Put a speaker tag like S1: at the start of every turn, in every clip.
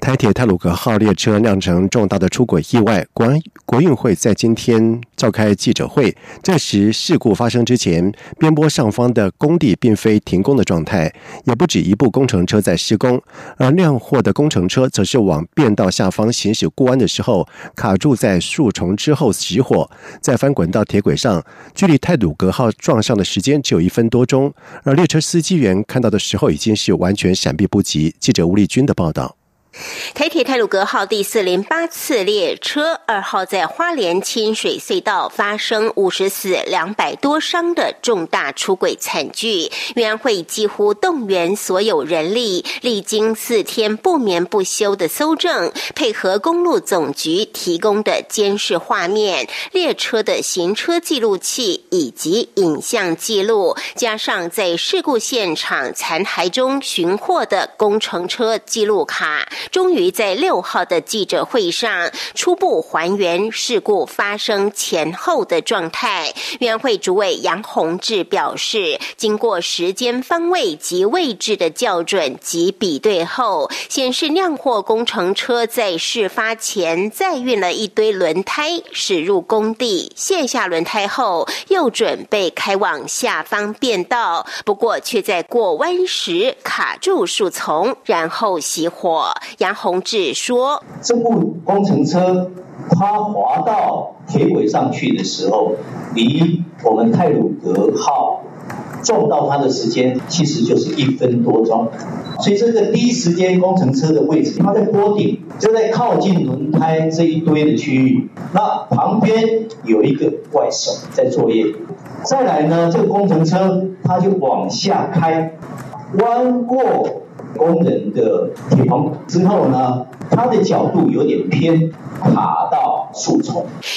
S1: 台铁泰鲁格号列车酿成重大的出轨意外，国国运会在今天召开记者会。这时事故发生之前，边坡上方的工地并非停工的状态，也不止一部工程车在施工，而酿祸的工程车则是往变道下方行驶过弯的时候，卡住在树丛之后熄火，再翻滚到铁轨上，距离泰鲁格号撞上的时间只有一分多钟，而列车司机员看到的时候已经是完全闪避不及。记者吴立军的报道。
S2: 台铁泰鲁格号第四零八次列车二号在花莲清水隧道发生五十死两百多伤的重大出轨惨剧，委员会几乎动员所有人力，历经四天不眠不休的搜证，配合公路总局提供的监视画面、列车的行车记录器以及影像记录，加上在事故现场残骸中寻获的工程车记录卡。终于在六号的记者会上初步还原事故发生前后的状态。委员会主委杨宏志表示，经过时间方位及位置的校准及比对后，显示酿货工程车在事发前再运了一堆轮胎驶入工地，卸下轮胎后又准备开往下方变道，不过却在过弯时卡住树丛，然后熄火。杨宏志说：“
S3: 这部工程车它滑到铁轨上去的时候，离我们泰鲁格号撞到它的时间其实就是一分多钟。所以这个第一时间工程车的位置，它在坡顶，就在靠近轮胎这一堆的区域。那旁边有一个怪手在作业。再来呢，这个工程车它就往下开，弯过。”工人的铁棚之后呢，它的角度有点偏，卡到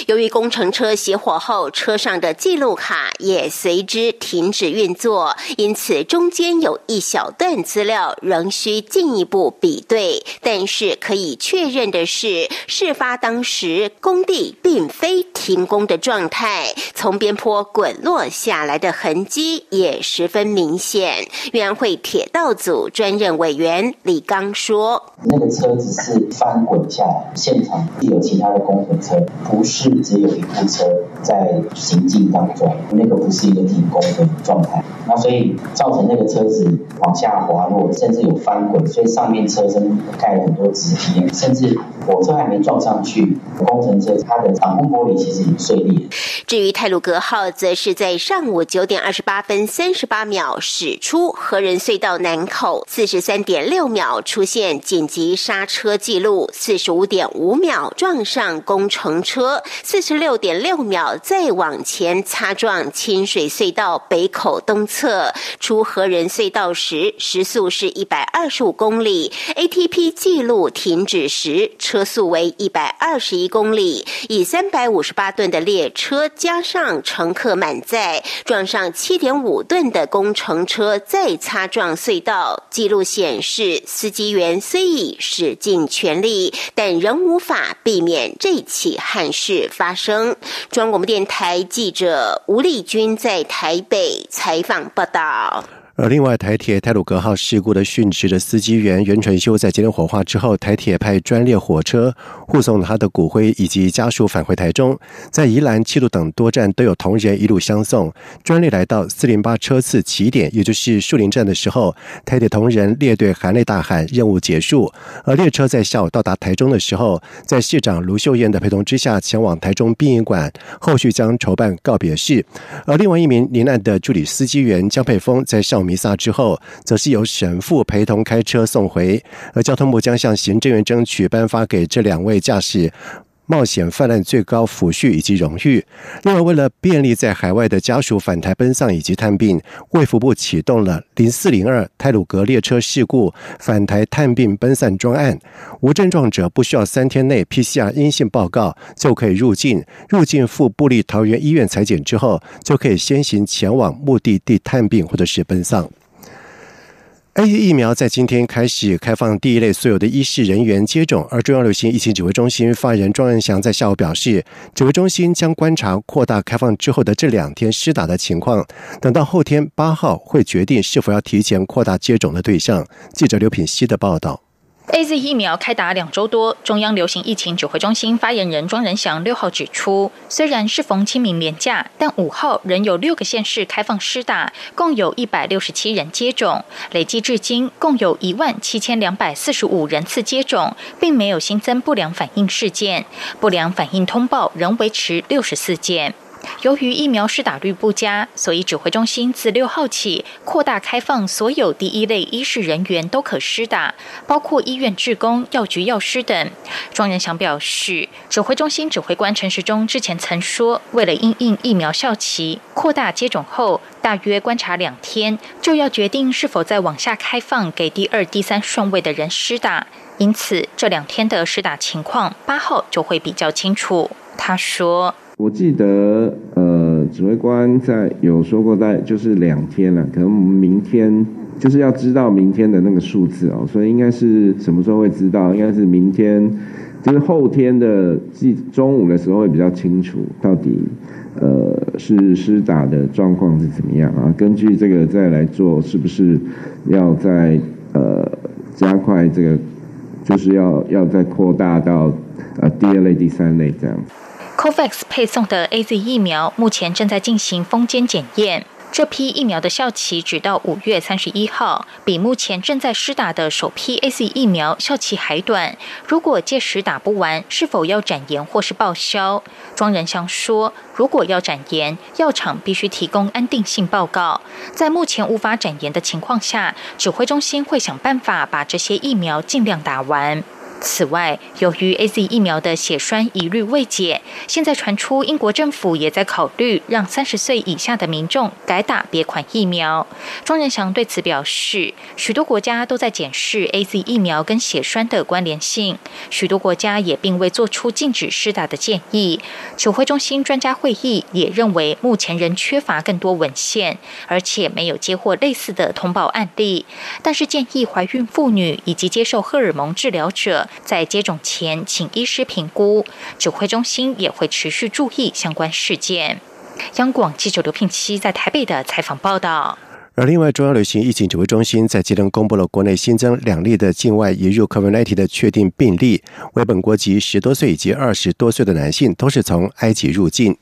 S2: 由于工程车熄火后，车上的记录卡也随之停止运作，因此中间有一小段资料仍需进一步比对。但是可以确认的是，事发当时工地并非停工的状态，从边坡滚落下来的痕迹也十分明显。委员会铁道组专任。委员李刚说：“
S4: 那个车子是翻滚下来，现场有其他的工程车，不是只有一部车在行进当中，那个不是一个停工的状态。那所以造成那个车子往下滑落，甚至有翻滚，所以上面车身盖了很多纸皮，甚至火车还没撞上去，工程车它的挡风玻璃其实已经碎裂。
S2: 至于泰鲁格号，则是在上午九点二十八分三十八秒驶出河人隧道南口，四十三。”三点六秒出现紧急刹车记录，四十五点五秒撞上工程车，四十六点六秒再往前擦撞清水隧道北口东侧。出河人隧道时时速是一百二十五公里，ATP 记录停止时车速为一百二十一公里。以三百五十八吨的列车加上乘客满载，撞上七点五吨的工程车，再擦撞隧道，记录。显示司机员虽已使尽全力，但仍无法避免这起起憾事发生。中央广播电台记者吴丽君在台北采访报道。
S1: 而另外，台铁泰鲁格号事故的殉职的司机员袁传修，在今天火化之后，台铁派专列火车护送他的骨灰以及家属返回台中，在宜兰、七路等多站都有同仁一路相送。专列来到四零八车次起点，也就是树林站的时候，台铁同仁列队含泪大喊“任务结束”。而列车在下午到达台中的时候，在市长卢秀燕的陪同之下，前往台中殡仪馆，后续将筹办告别式。而另外一名罹难的助理司机员江佩峰，在上弥撒之后，则是由神父陪同开车送回，而交通部将向行政院争取颁发给这两位驾驶冒险泛滥最高抚恤以及荣誉。另外，为了便利在海外的家属返台奔丧以及探病，卫福部启动了零四零二泰鲁格列车事故返台探病奔丧专案，无症状者不需要三天内 PCR 阴性报告就可以入境，入境赴布利桃园医院裁剪之后，就可以先行前往目的地探病或者是奔丧。A E 疫苗在今天开始开放第一类所有的医事人员接种，而中央流行疫情指挥中心发言人庄仁祥在下午表示，指挥中心将观察扩大开放之后的这两天施打的情况，等到后天八号会决定是否要提前扩大接种的对象。记者刘品希的报道。
S5: A Z 疫苗开打两周多，中央流行疫情指挥中心发言人庄仁祥六号指出，虽然是逢清明连假，但五号仍有六个县市开放施打，共有一百六十七人接种，累计至今共有一万七千两百四十五人次接种，并没有新增不良反应事件，不良反应通报仍维持六十四件。由于疫苗施打率不佳，所以指挥中心自六号起扩大开放，所有第一类医事人员都可施打，包括医院职工、药局药师等。庄仁祥表示，指挥中心指挥官陈时中之前曾说，为了因应疫苗效期，扩大接种后，大约观察两天，就要决定是否再往下开放给第二、第三顺位的人施打。因此，这两天的施打情况，八号就会比较清楚。他说。
S6: 我记得，呃，指挥官在有说过，在就是两天了，可能明天就是要知道明天的那个数字哦，所以应该是什么时候会知道？应该是明天，就是后天的记中午的时候会比较清楚，到底呃是施打的状况是怎么样啊？根据这个再来做，是不是要再呃加快这个，就是要要再扩大到呃第二类、第三类这样。
S5: COVAX 配送的 A Z 疫苗目前正在进行封间检验，这批疫苗的效期直到五月三十一号，比目前正在施打的首批 A Z 疫苗效期还短。如果届时打不完，是否要展延或是报销？庄仁祥说，如果要展延，药厂必须提供安定性报告。在目前无法展延的情况下，指挥中心会想办法把这些疫苗尽量打完。此外，由于 A Z 疫苗的血栓疑虑未解，现在传出英国政府也在考虑让三十岁以下的民众改打别款疫苗。庄仁祥对此表示，许多国家都在检视 A Z 疫苗跟血栓的关联性，许多国家也并未做出禁止施打的建议。指挥中心专家会议也认为，目前仍缺乏更多文献，而且没有接获类似的通报案例。但是建议怀孕妇女以及接受荷尔蒙治疗者。在接种前，请医师评估。指挥中心也会持续注意相关事件。央广记者刘聘期在台北的采访报道。
S1: 而另外，中央流行疫情指挥中心在今天公布了国内新增两例的境外移入 COVID-19 的确定病例，为本国籍十多岁以及二十多岁的男性，都是从埃及入境。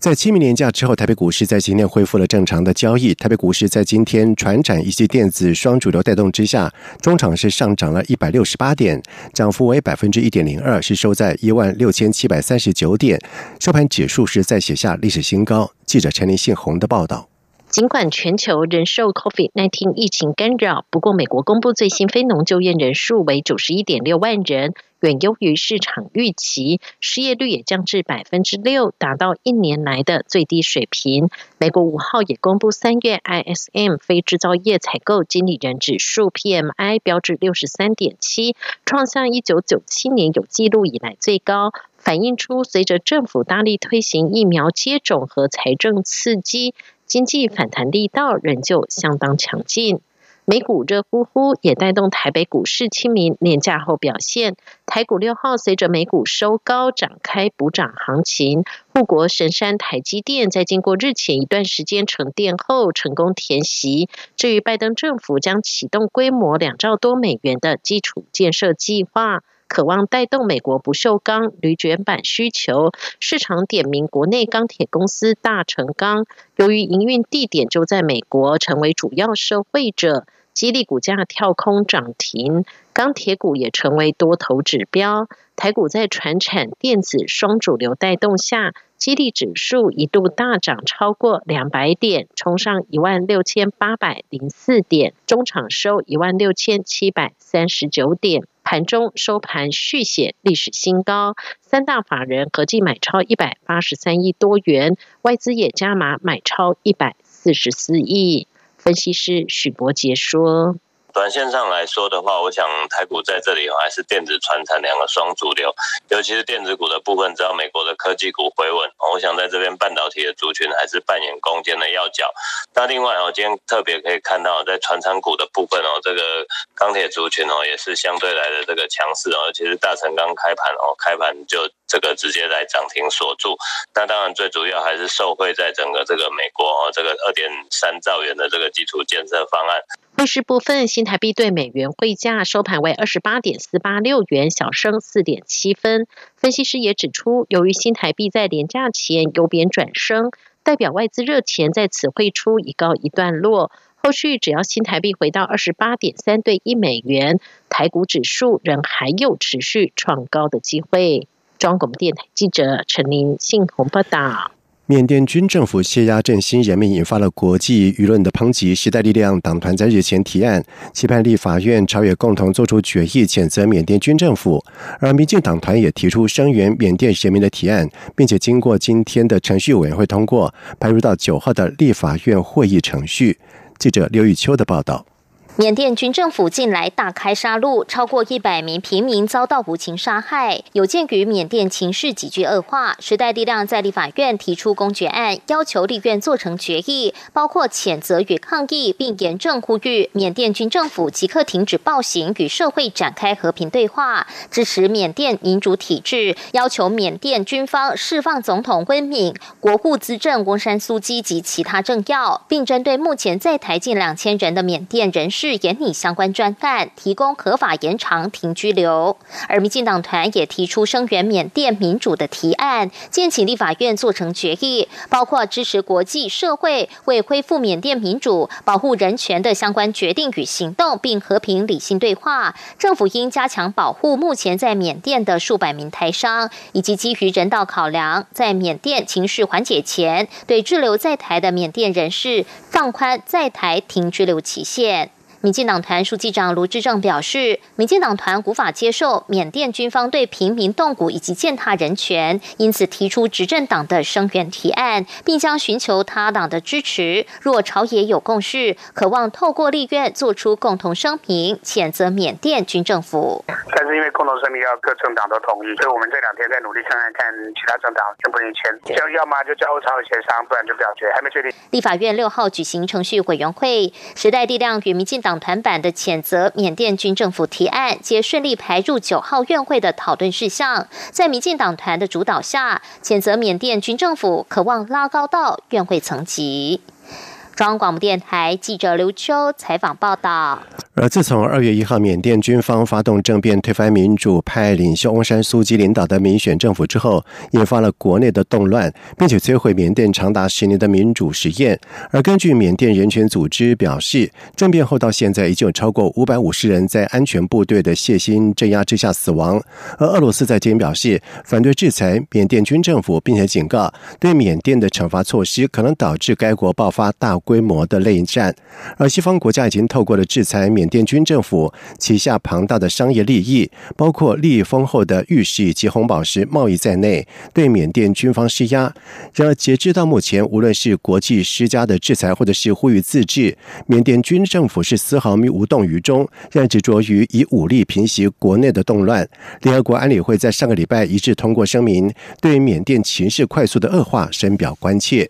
S1: 在清明年假之后，台北股市在今天恢复了正常的交易。台北股市在今天船展以及电子双主流带动之下，中场是上涨了一百六十八点，涨幅为百分之一点零二，是收在一万六千七百三十九点，收盘指数是在写下历史新高。记者陈林信宏的报道。
S7: 尽管全球仍受 COVID-19 疫情干扰，不过美国公布最新非农就业人数为九十一点六万人，远优于市场预期，失业率也降至百分之六，达到一年来的最低水平。美国五号也公布三月 ISM 非制造业采购经理人指数 PMI 标志六十三点七，创下一九九七年有记录以来最高，反映出随着政府大力推行疫苗接种和财政刺激。经济反弹力道仍旧相当强劲，美股热乎乎，也带动台北股市清明年假后表现。台股六号随着美股收高，展开补涨行情。护国神山台积电在经过日前一段时间沉淀后，成功填席。至于拜登政府将启动规模两兆多美元的基础建设计划。渴望带动美国不锈钢铝卷板需求，市场点名国内钢铁公司大成钢，由于营运地点就在美国，成为主要受惠者，激励股价跳空涨停，钢铁股也成为多头指标。台股在船产电子双主流带动下。激励指数一度大涨超过两百点，冲上一万六千八百零四点，中场收一万六千七百三十九点，盘中收盘续写历史新高。三大法人合计买超一百八十三亿多元，外资也加码买超一百四十四亿。分析师许博杰说。
S8: 短线上来说的话，我想台股在这里还是电子、船产两个双主流，尤其是电子股的部分，只要美国的科技股回稳，我想在这边半导体的族群还是扮演攻坚的要角。那另外我，今天特别可以看到，在船产股的部分哦，这个钢铁族群哦，也是相对来的这个强势哦，尤其是大成刚开盘哦，开盘就这个直接来涨停锁住。那当然最主要还是受惠在整个这个美国哦，这个二点三兆元的这个基础建设方案。
S7: 汇市部分，新台币对美元汇价收盘为二十八点四八六元，小升四点七分。分析师也指出，由于新台币在廉价前由贬转升，代表外资热钱在此汇出已告一段落。后续只要新台币回到二十八点三对一美元，台股指数仍还有持续创高的机会。中广电台记者陈林信鸿报道。
S1: 缅甸军政府泄压振兴人民，引发了国际舆论的抨击。时代力量党团在日前提案，期盼立法院朝野共同作出决议，谴责缅甸军政府。而民进党团也提出声援缅甸人民的提案，并且经过今天的程序委员会通过，排入到九号的立法院会议程序。记者刘玉秋的报道。
S9: 缅甸军政府近来大开杀戮，超过一百名平民遭到无情杀害。有鉴于缅甸情势急剧恶化，时代力量在立法院提出公决案，要求立院做成决议，包括谴责与抗议，并严正呼吁缅甸军政府即刻停止暴行，与社会展开和平对话，支持缅甸民主体制，要求缅甸军方释放总统温敏、国务资政翁山苏基及其他政要，并针对目前在台近两千人的缅甸人士。严拟相关专案，提供合法延长停居留。而民进党团也提出声援缅甸民主的提案，建请立法院做成决议，包括支持国际社会为恢复缅甸民主、保护人权的相关决定与行动，并和平理性对话。政府应加强保护目前在缅甸的数百名台商，以及基于人道考量，在缅甸情势缓解前，对滞留在台的缅甸人士放宽在台停居留期限。民进党团书记长卢志正表示，民进党团无法接受缅甸军方对平民动武以及践踏人权，因此提出执政党的声援提案，并将寻求他党的支持。若朝野有共识，渴望透过立院做出共同声明，谴责缅甸军政府。
S10: 但是因为共同声明要各政党都同意，所以我们这两天在努力看看看其他政党能不愿意签。要要么就交朝野协商，不然就表决，还没确定。
S9: 立法院六号举行程序委员会，时代力量与民进党。党团版的谴责缅甸军政府提案，皆顺利排入九号院会的讨论事项。在民进党团的主导下，谴责缅甸军政府渴望拉高到院会层级。中央广播电台记者刘秋采访报道。
S1: 而自从二月一号缅甸军方发动政变推翻民主派领袖翁山苏基领导的民选政府之后，引发了国内的动乱，并且摧毁缅甸长达十年的民主实验。而根据缅甸人权组织表示，政变后到现在已经有超过五百五十人在安全部队的血腥镇压之下死亡。而俄罗斯在今天表示反对制裁缅甸军政府，并且警告对缅甸的惩罚措施可能导致该国爆发大。规模的内战，而西方国家已经透过了制裁缅甸军政府旗下庞大的商业利益，包括利益丰厚的玉石以及红宝石贸易在内，对缅甸军方施压。然而，截至到目前，无论是国际施加的制裁，或者是呼吁自治，缅甸军政府是丝毫无动于衷，仍然执着于以武力平息国内的动乱。联合国安理会在上个礼拜一致通过声明，对缅甸情势快速的恶化深表关切。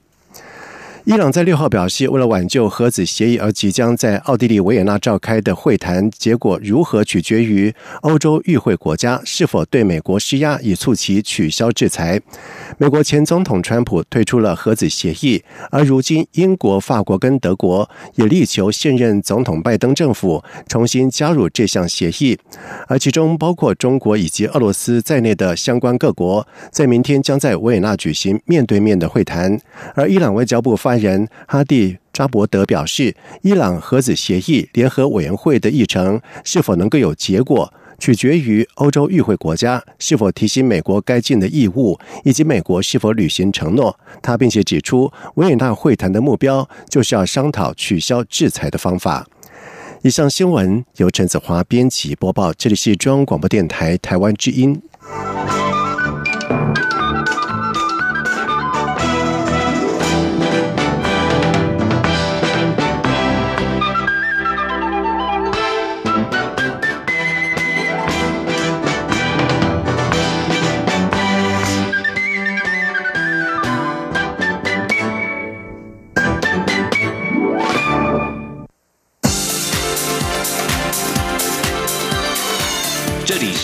S1: 伊朗在六号表示，为了挽救核子协议而即将在奥地利维也纳召开的会谈结果如何，取决于欧洲与会国家是否对美国施压，以促其取消制裁。美国前总统川普退出了核子协议，而如今英国、法国跟德国也力求现任总统拜登政府重新加入这项协议，而其中包括中国以及俄罗斯在内的相关各国，在明天将在维也纳举行面对面的会谈。而伊朗外交部发发言人哈蒂扎伯德表示，伊朗核子协议联合委员会的议程是否能够有结果，取决于欧洲与会国家是否提醒美国该尽的义务，以及美国是否履行承诺。他并且指出，维也纳会谈的目标就是要商讨取消制裁的方法。以上新闻由陈子华编辑播报，这里是中央广播电台台湾之音。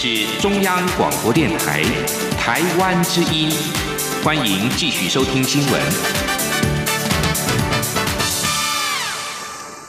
S11: 是中央广播电台台湾之音，欢迎继续收听新闻。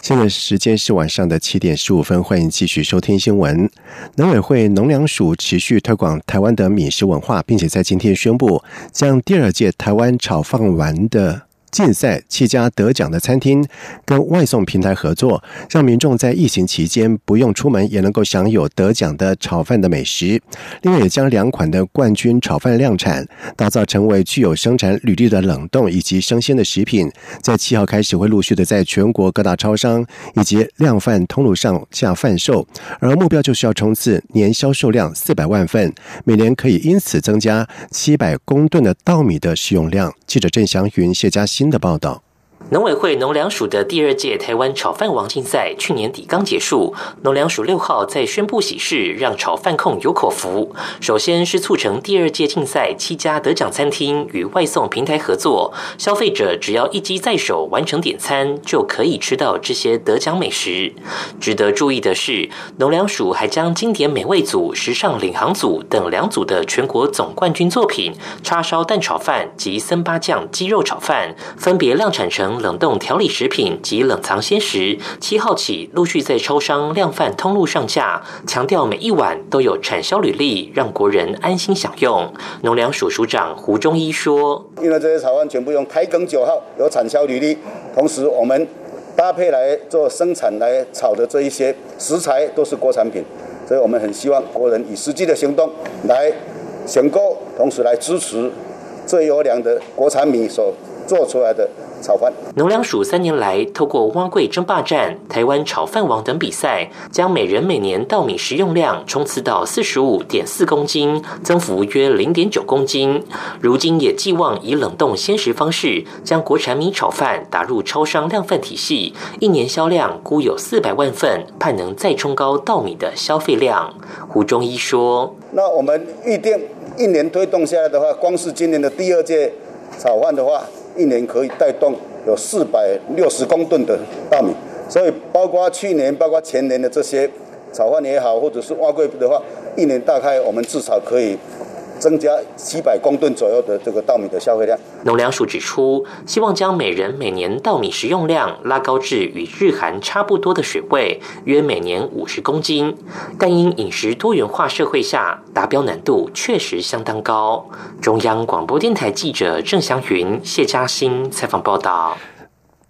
S1: 现在时间是晚上的七点十五分，欢迎继续收听新闻。农委会农粮署持续推广台湾的米食文化，并且在今天宣布，将第二届台湾炒饭丸的。竞赛七家得奖的餐厅跟外送平台合作，让民众在疫情期间不用出门也能够享有得奖的炒饭的美食。另外，也将两款的冠军炒饭量产，打造成为具有生产履历的冷冻以及生鲜的食品。在七号开始会陆续的在全国各大超商以及量贩通路上架贩售，而目标就是要冲刺年销售量四百万份，每年可以因此增加七百公吨的稻米的使用量。记者郑祥云、谢佳。新的报道。
S12: 农委会农粮署的第二届台湾炒饭王竞赛去年底刚结束，农粮署六号在宣布喜事，让炒饭控有口福。首先是促成第二届竞赛七家得奖餐厅与外送平台合作，消费者只要一机在手完成点餐，就可以吃到这些得奖美食。值得注意的是，农粮署还将经典美味组、时尚领航组等两组的全国总冠军作品叉烧蛋炒饭及森巴酱鸡肉炒饭，分别量产成。冷冻调理食品及冷藏鲜食，七号起陆续在超商量贩通路上架，强调每一碗都有产销履历，让国人安心享用。农粮署署长胡忠一说：“
S13: 因为这些草案全部用台梗九号，有产销履历，同时我们搭配来做生产来炒的这一些食材都是国产品，所以我们很希望国人以实际的行动来选购，同时来支持最优良的国产米所做出来的。”炒饭。
S12: 农粮署三年来，透过蛙柜争霸战、台湾炒饭王等比赛，将每人每年稻米食用量冲刺到四十五点四公斤，增幅约零点九公斤。如今也寄望以冷冻鲜食方式，将国产米炒饭打入超商量贩体系，一年销量估有四百万份，盼能再冲高稻米的消费量。胡中医说：“
S13: 那我们预定一年推动下来的话，光是今年的第二届炒饭的话。”一年可以带动有四百六十公吨的大米，所以包括去年、包括前年的这些炒饭也好，或者是挖柜的话，一年大概我们至少可以。增加七百公吨左右的这个稻米的消费量。
S12: 农粮署指出，希望将每人每年稻米食用量拉高至与日韩差不多的水位，约每年五十公斤。但因饮食多元化社会下，达标难度确实相当高。中央广播电台记者郑祥云、谢嘉欣采访报道。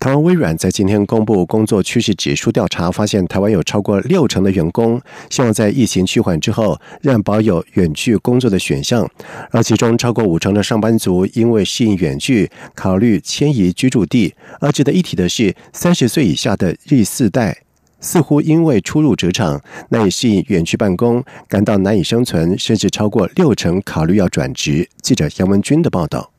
S1: 台湾微软在今天公布工作趋势指数调查，发现台湾有超过六成的员工希望在疫情趋缓之后，让保有远距工作的选项，而其中超过五成的上班族因为适应远距，考虑迁移居住地。而值得一提的是，三十岁以下的第四代似乎因为初入职场难以适应远距办公，感到难以生存，甚至超过六成考虑要转职。记者杨文军的报道。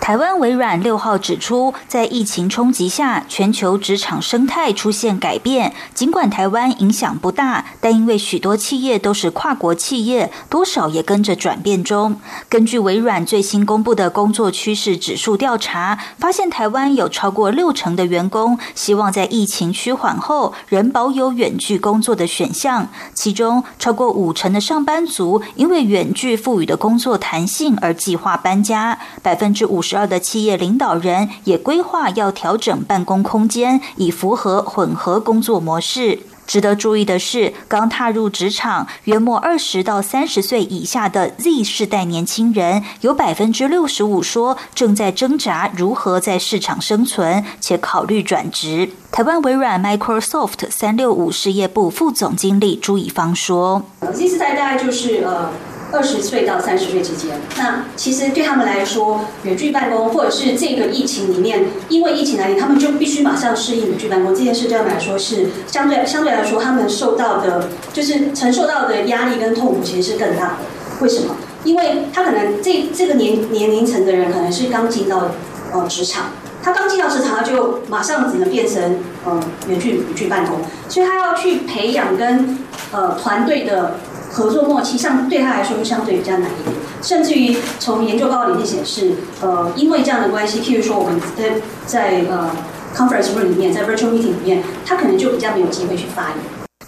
S14: 台湾微软六号指出，在疫情冲击下，全球职场生态出现改变。尽管台湾影响不大，但因为许多企业都是跨国企业，多少也跟着转变中。根据微软最新公布的工作趋势指数调查，发现台湾有超过六成的员工希望在疫情趋缓后，仍保有远距工作的选项。其中，超过五成的上班族因为远距赋予的工作弹性而计划搬家。百分之五十。二的企业领导人也规划要调整办公空间，以符合混合工作模式。值得注意的是，刚踏入职场、约莫二十到三十岁以下的 Z 世代年轻人，有百分之六十五说正在挣扎如何在市场生存，且考虑转职。台湾微软 Microsoft 三六五事业部副总经理朱以芳说
S15: ：“Z 世代大概就是呃。”二十岁到三十岁之间，那其实对他们来说，远距办公或者是这个疫情里面，因为疫情来临，他们就必须马上适应远距办公这件事，对他们来说是相对相对来说，他们受到的，就是承受到的压力跟痛苦其实是更大的。为什么？因为他可能这这个年年龄层的人，可能是刚进到呃职场，他刚进到职场，他就马上只能变成呃远距远距办公，所以他要去培养跟呃团队的。合作默契相对他来说相对比较难一点，甚至于从研究报告里面显示，呃，因为这样的关系，譬如说我们在在呃 conference room 里面，在 virtual meeting 里面，他可能就比较没有机会去发言。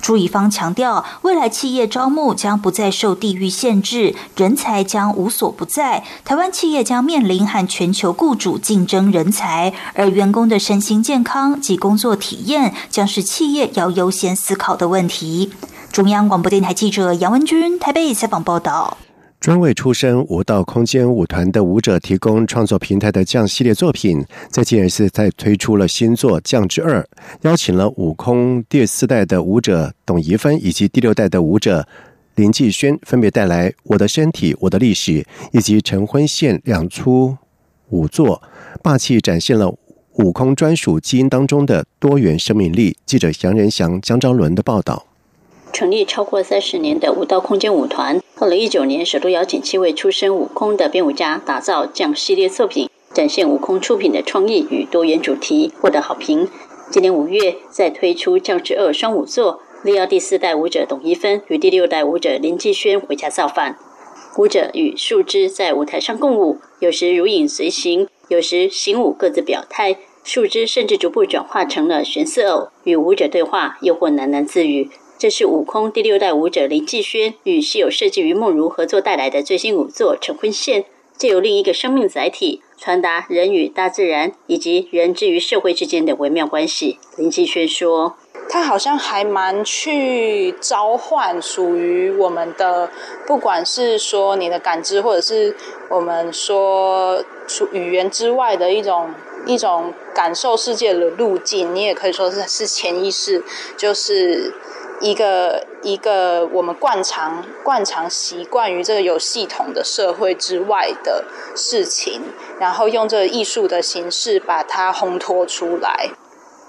S14: 朱以方强调，未来企业招募将不再受地域限制，人才将无所不在。台湾企业将面临和全球雇主竞争人才，而员工的身心健康及工作体验将是企业要优先思考的问题。中央广播电台记者杨文君台北采访报道。
S1: 专为出身舞蹈空间舞团的舞者提供创作平台的降系列作品，在今日是在推出了新作《降之二》，邀请了舞空第四代的舞者董怡芬以及第六代的舞者林继轩，分别带来《我的身体我的历史》以及《晨昏线》两出舞作，霸气展现了舞空专属基因当中的多元生命力。记者杨仁祥、江昭伦的报道。
S16: 成立超过三十年的舞蹈空间舞团，二零一九年首度邀请七位出身舞空的编舞家打造降系列作品，展现舞空出品的创意与多元主题，获得好评。今年五月再推出降之二双舞作，力邀第四代舞者董一芬与第六代舞者林继轩回家造反。舞者与树枝在舞台上共舞，有时如影随形，有时行舞各自表态。树枝甚至逐步转化成了玄色偶，与舞者对话，又或喃喃自语。这是悟空第六代舞者林继轩与稀有设计于梦如合作带来的最新舞作《成婚线》，借由另一个生命载体传达人与大自然以及人之于社会之间的微妙关系。林继轩说：“
S17: 他好像还蛮去召唤属于我们的，不管是说你的感知，或者是我们说除语言之外的一种一种感受世界的路径，你也可以说是是潜意识，就是。”一个一个我们惯常惯常习惯于这个有系统的社会之外的事情，然后用这艺术的形式把它烘托出来。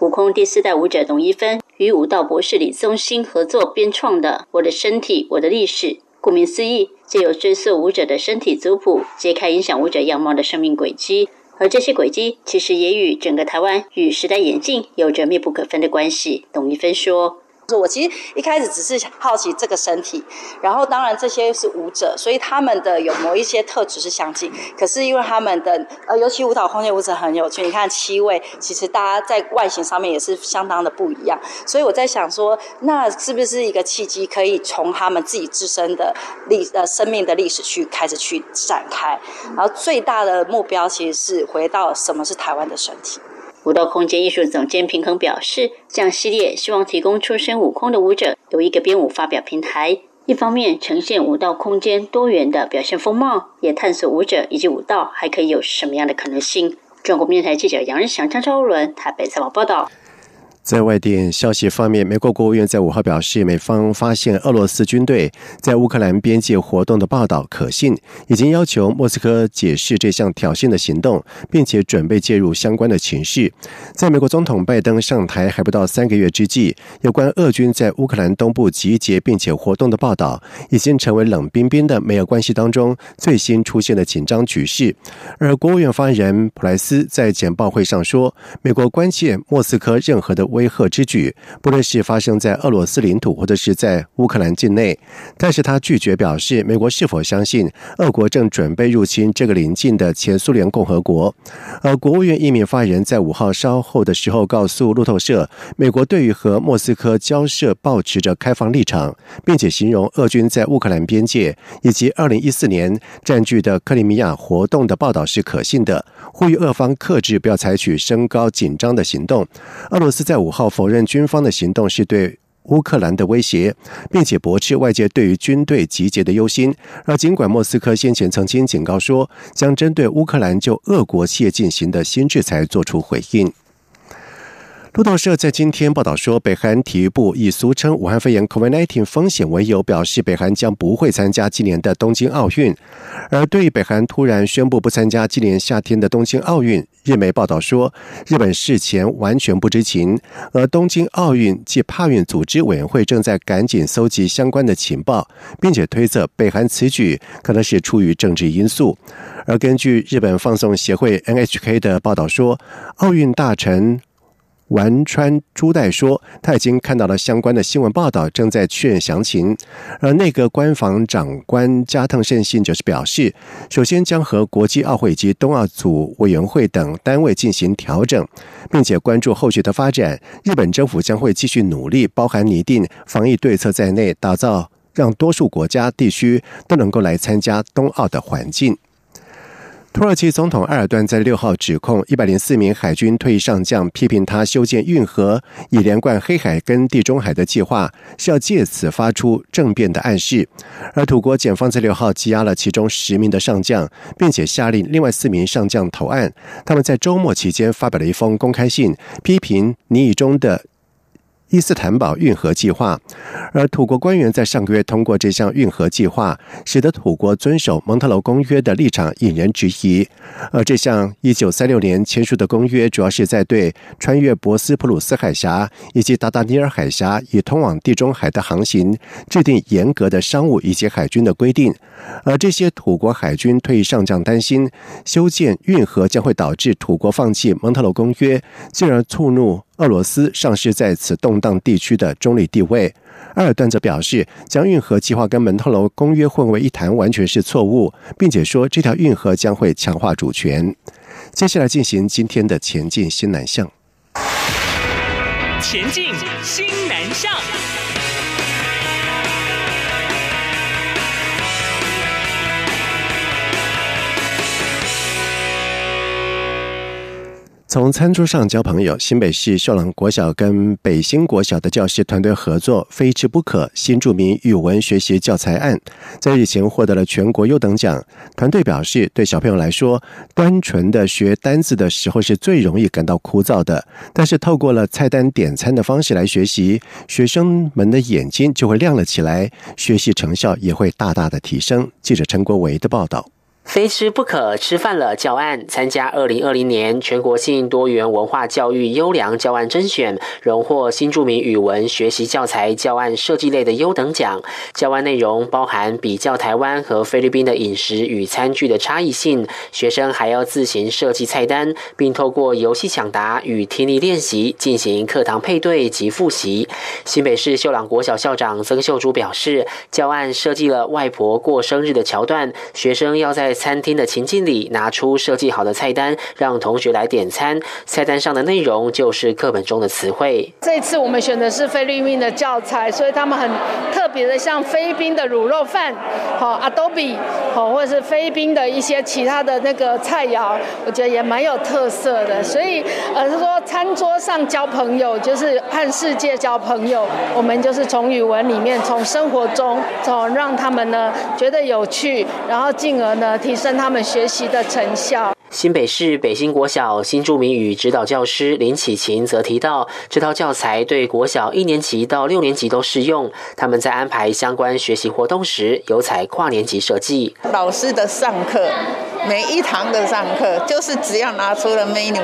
S16: 悟空第四代舞者董一芬与舞蹈博士李宗兴合作编创的《我的身体我的历史》，顾名思义，借由追溯舞者的身体族谱，揭开影响舞者样貌的生命轨迹。而这些轨迹其实也与整个台湾与时代演进有着密不可分的关系。董一芬说。
S17: 我其实一开始只是好奇这个身体，然后当然这些是舞者，所以他们的有某一些特质是相近。可是因为他们的呃，尤其舞蹈空间舞者很有趣，你看七位，其实大家在外形上面也是相当的不一样。所以我在想说，那是不是一个契机，可以从他们自己自身的历呃生命的历史去开始去展开？然后最大的目标其实是回到什么是台湾的身体。
S16: 舞蹈空间艺术总监平衡表示，这样系列希望提供出身舞空的舞者有一个编舞发表平台，一方面呈现舞蹈空间多元的表现风貌，也探索舞者以及舞蹈还可以有什么样的可能性。中国面台记者杨日祥、张超伦台北采访报道。
S1: 在外电消息方面，美国国务院在五号表示，美方发现俄罗斯军队在乌克兰边界活动的报道可信，已经要求莫斯科解释这项挑衅的行动，并且准备介入相关的情势。在美国总统拜登上台还不到三个月之际，有关俄军在乌克兰东部集结并且活动的报道，已经成为冷冰冰的美俄关系当中最新出现的紧张局势。而国务院发言人普莱斯在简报会上说，美国关切莫斯科任何的。威吓之举，不论是发生在俄罗斯领土，或者是在乌克兰境内，但是他拒绝表示美国是否相信俄国正准备入侵这个邻近的前苏联共和国。而国务院一名发言人在五号稍后的时候告诉路透社，美国对于和莫斯科交涉保持着开放立场，并且形容俄军在乌克兰边界以及二零一四年占据的克里米亚活动的报道是可信的，呼吁俄方克制，不要采取升高紧张的行动。俄罗斯在五号否认军方的行动是对乌克兰的威胁，并且驳斥外界对于军队集结的忧心。而尽管莫斯科先前曾经警告说，将针对乌克兰就俄国企业进行的新制裁作出回应。路透社在今天报道说，北韩体育部以俗称武汉肺炎 （COVID-19） 风险为由，表示北韩将不会参加今年的东京奥运。而对于北韩突然宣布不参加今年夏天的东京奥运，日媒报道说，日本事前完全不知情，而东京奥运暨帕运组织委员会正在赶紧搜集相关的情报，并且推测北韩此举可能是出于政治因素。而根据日本放送协会 NHK 的报道说，奥运大臣。丸川朱代说，他已经看到了相关的新闻报道，正在确认详情。而内阁官房长官加藤胜信就是表示，首先将和国际奥会及冬奥组委员会等单位进行调整，并且关注后续的发展。日本政府将会继续努力，包含拟定防疫对策在内，打造让多数国家地区都能够来参加冬奥的环境。土耳其总统埃尔段在六号指控一百零四名海军退役上将，批评他修建运河以连贯黑海跟地中海的计划是要借此发出政变的暗示。而土国检方在六号羁押了其中十名的上将，并且下令另外四名上将投案。他们在周末期间发表了一封公开信，批评你以中的。伊斯坦堡运河计划，而土国官员在上个月通过这项运河计划，使得土国遵守蒙特楼公约的立场引人质疑。而这项1936年签署的公约，主要是在对穿越博斯普鲁斯海峡以及达达尼尔海峡以通往地中海的航行，制定严格的商务以及海军的规定。而这些土国海军退役上将担心，修建运河将会导致土国放弃蒙特楼公约，进而触怒。俄罗斯丧失在此动荡地区的中立地位。埃尔段则表示，将运河计划跟门特楼公约混为一谈，完全是错误，并且说这条运河将会强化主权。接下来进行今天的前进新南向。前进新南向。从餐桌上交朋友，新北市秀朗国小跟北新国小的教师团队合作，非吃不可新著名语文学习教材案，在日前获得了全国优等奖。团队表示，对小朋友来说，单纯的学单字的时候是最容易感到枯燥的，但是透过了菜单点餐的方式来学习，学生们的眼睛就会亮了起来，学习成效也会大大的提升。记者陈国维的报道。
S18: 非吃不可吃饭了教案参加二零二零年全国性多元文化教育优良教案甄选，荣获新著名语文学习教材教案设计类的优等奖。教案内容包含比较台湾和菲律宾的饮食与餐具的差异性，学生还要自行设计菜单，并透过游戏抢答与听力练习进行课堂配对及复习。新北市秀朗国小校长曾秀珠表示，教案设计了外婆过生日的桥段，学生要在餐厅的情境里拿出设计好的菜单，让同学来点餐。菜单上的内容就是课本中的词汇。
S19: 这次我们选的是菲律宾的教材，所以他们很特别的，像菲律宾的卤肉饭，好 adobe，好或者是菲律宾的一些其他的那个菜肴，我觉得也蛮有特色的。所以呃，是说餐桌上交朋友，就是和世界交朋友。我们就是从语文里面，从生活中，从让他们呢觉得有趣，然后进而呢。提升他们学习的成效。
S18: 新北市北新国小新著名语指导教师林启琴则提到，这套教材对国小一年级到六年级都适用。他们在安排相关学习活动时，有采跨年级设计。
S20: 老师的上课。每一堂的上课，就是只要拿出了 menu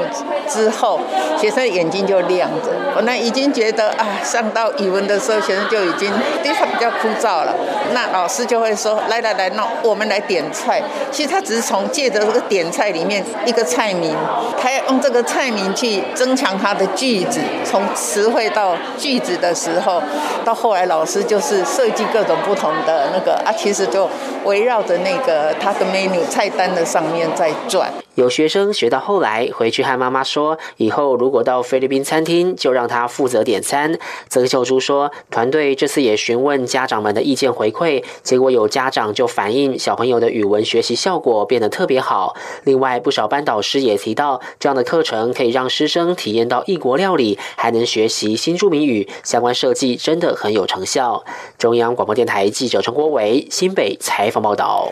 S20: 之后，学生眼睛就亮着。本来已经觉得啊，上到语文的时候，学生就已经地方比较枯燥了。那老师就会说：“来来来，那我们来点菜。”其实他只是从借着这个点菜里面一个菜名，他要用这个菜名去增强他的句子，从词汇到句子的时候，到后来老师就是设计各种不同的那个啊，其实就围绕着那个他的 menu 菜单的。上面在转。
S18: 有学生学到后来，回去和妈妈说，以后如果到菲律宾餐厅，就让他负责点餐。曾秀珠说，团队这次也询问家长们的意见回馈，结果有家长就反映小朋友的语文学习效果变得特别好。另外，不少班导师也提到，这样的课程可以让师生体验到异国料理，还能学习新著名语，相关设计真的很有成效。中央广播电台记者陈国伟新北采访报道。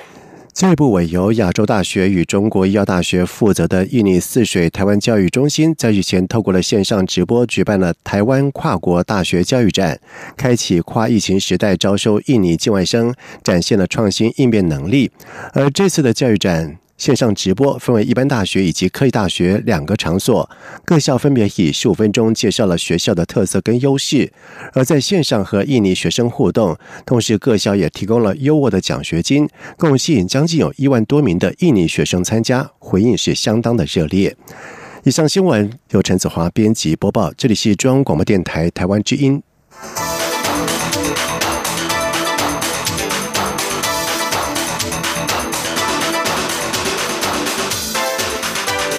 S1: 教育部委由亚洲大学与中国医药大学负责的印尼泗水台湾教育中心，在日前透过了线上直播举办了台湾跨国大学教育展，开启跨疫情时代招收印尼境外生，展现了创新应变能力。而这次的教育展。线上直播分为一般大学以及科技大学两个场所，各校分别以十五分钟介绍了学校的特色跟优势，而在线上和印尼学生互动，同时各校也提供了优渥的奖学金，共吸引将近有一万多名的印尼学生参加，回应是相当的热烈。以上新闻由陈子华编辑播报，这里是中央广播电台台湾之音。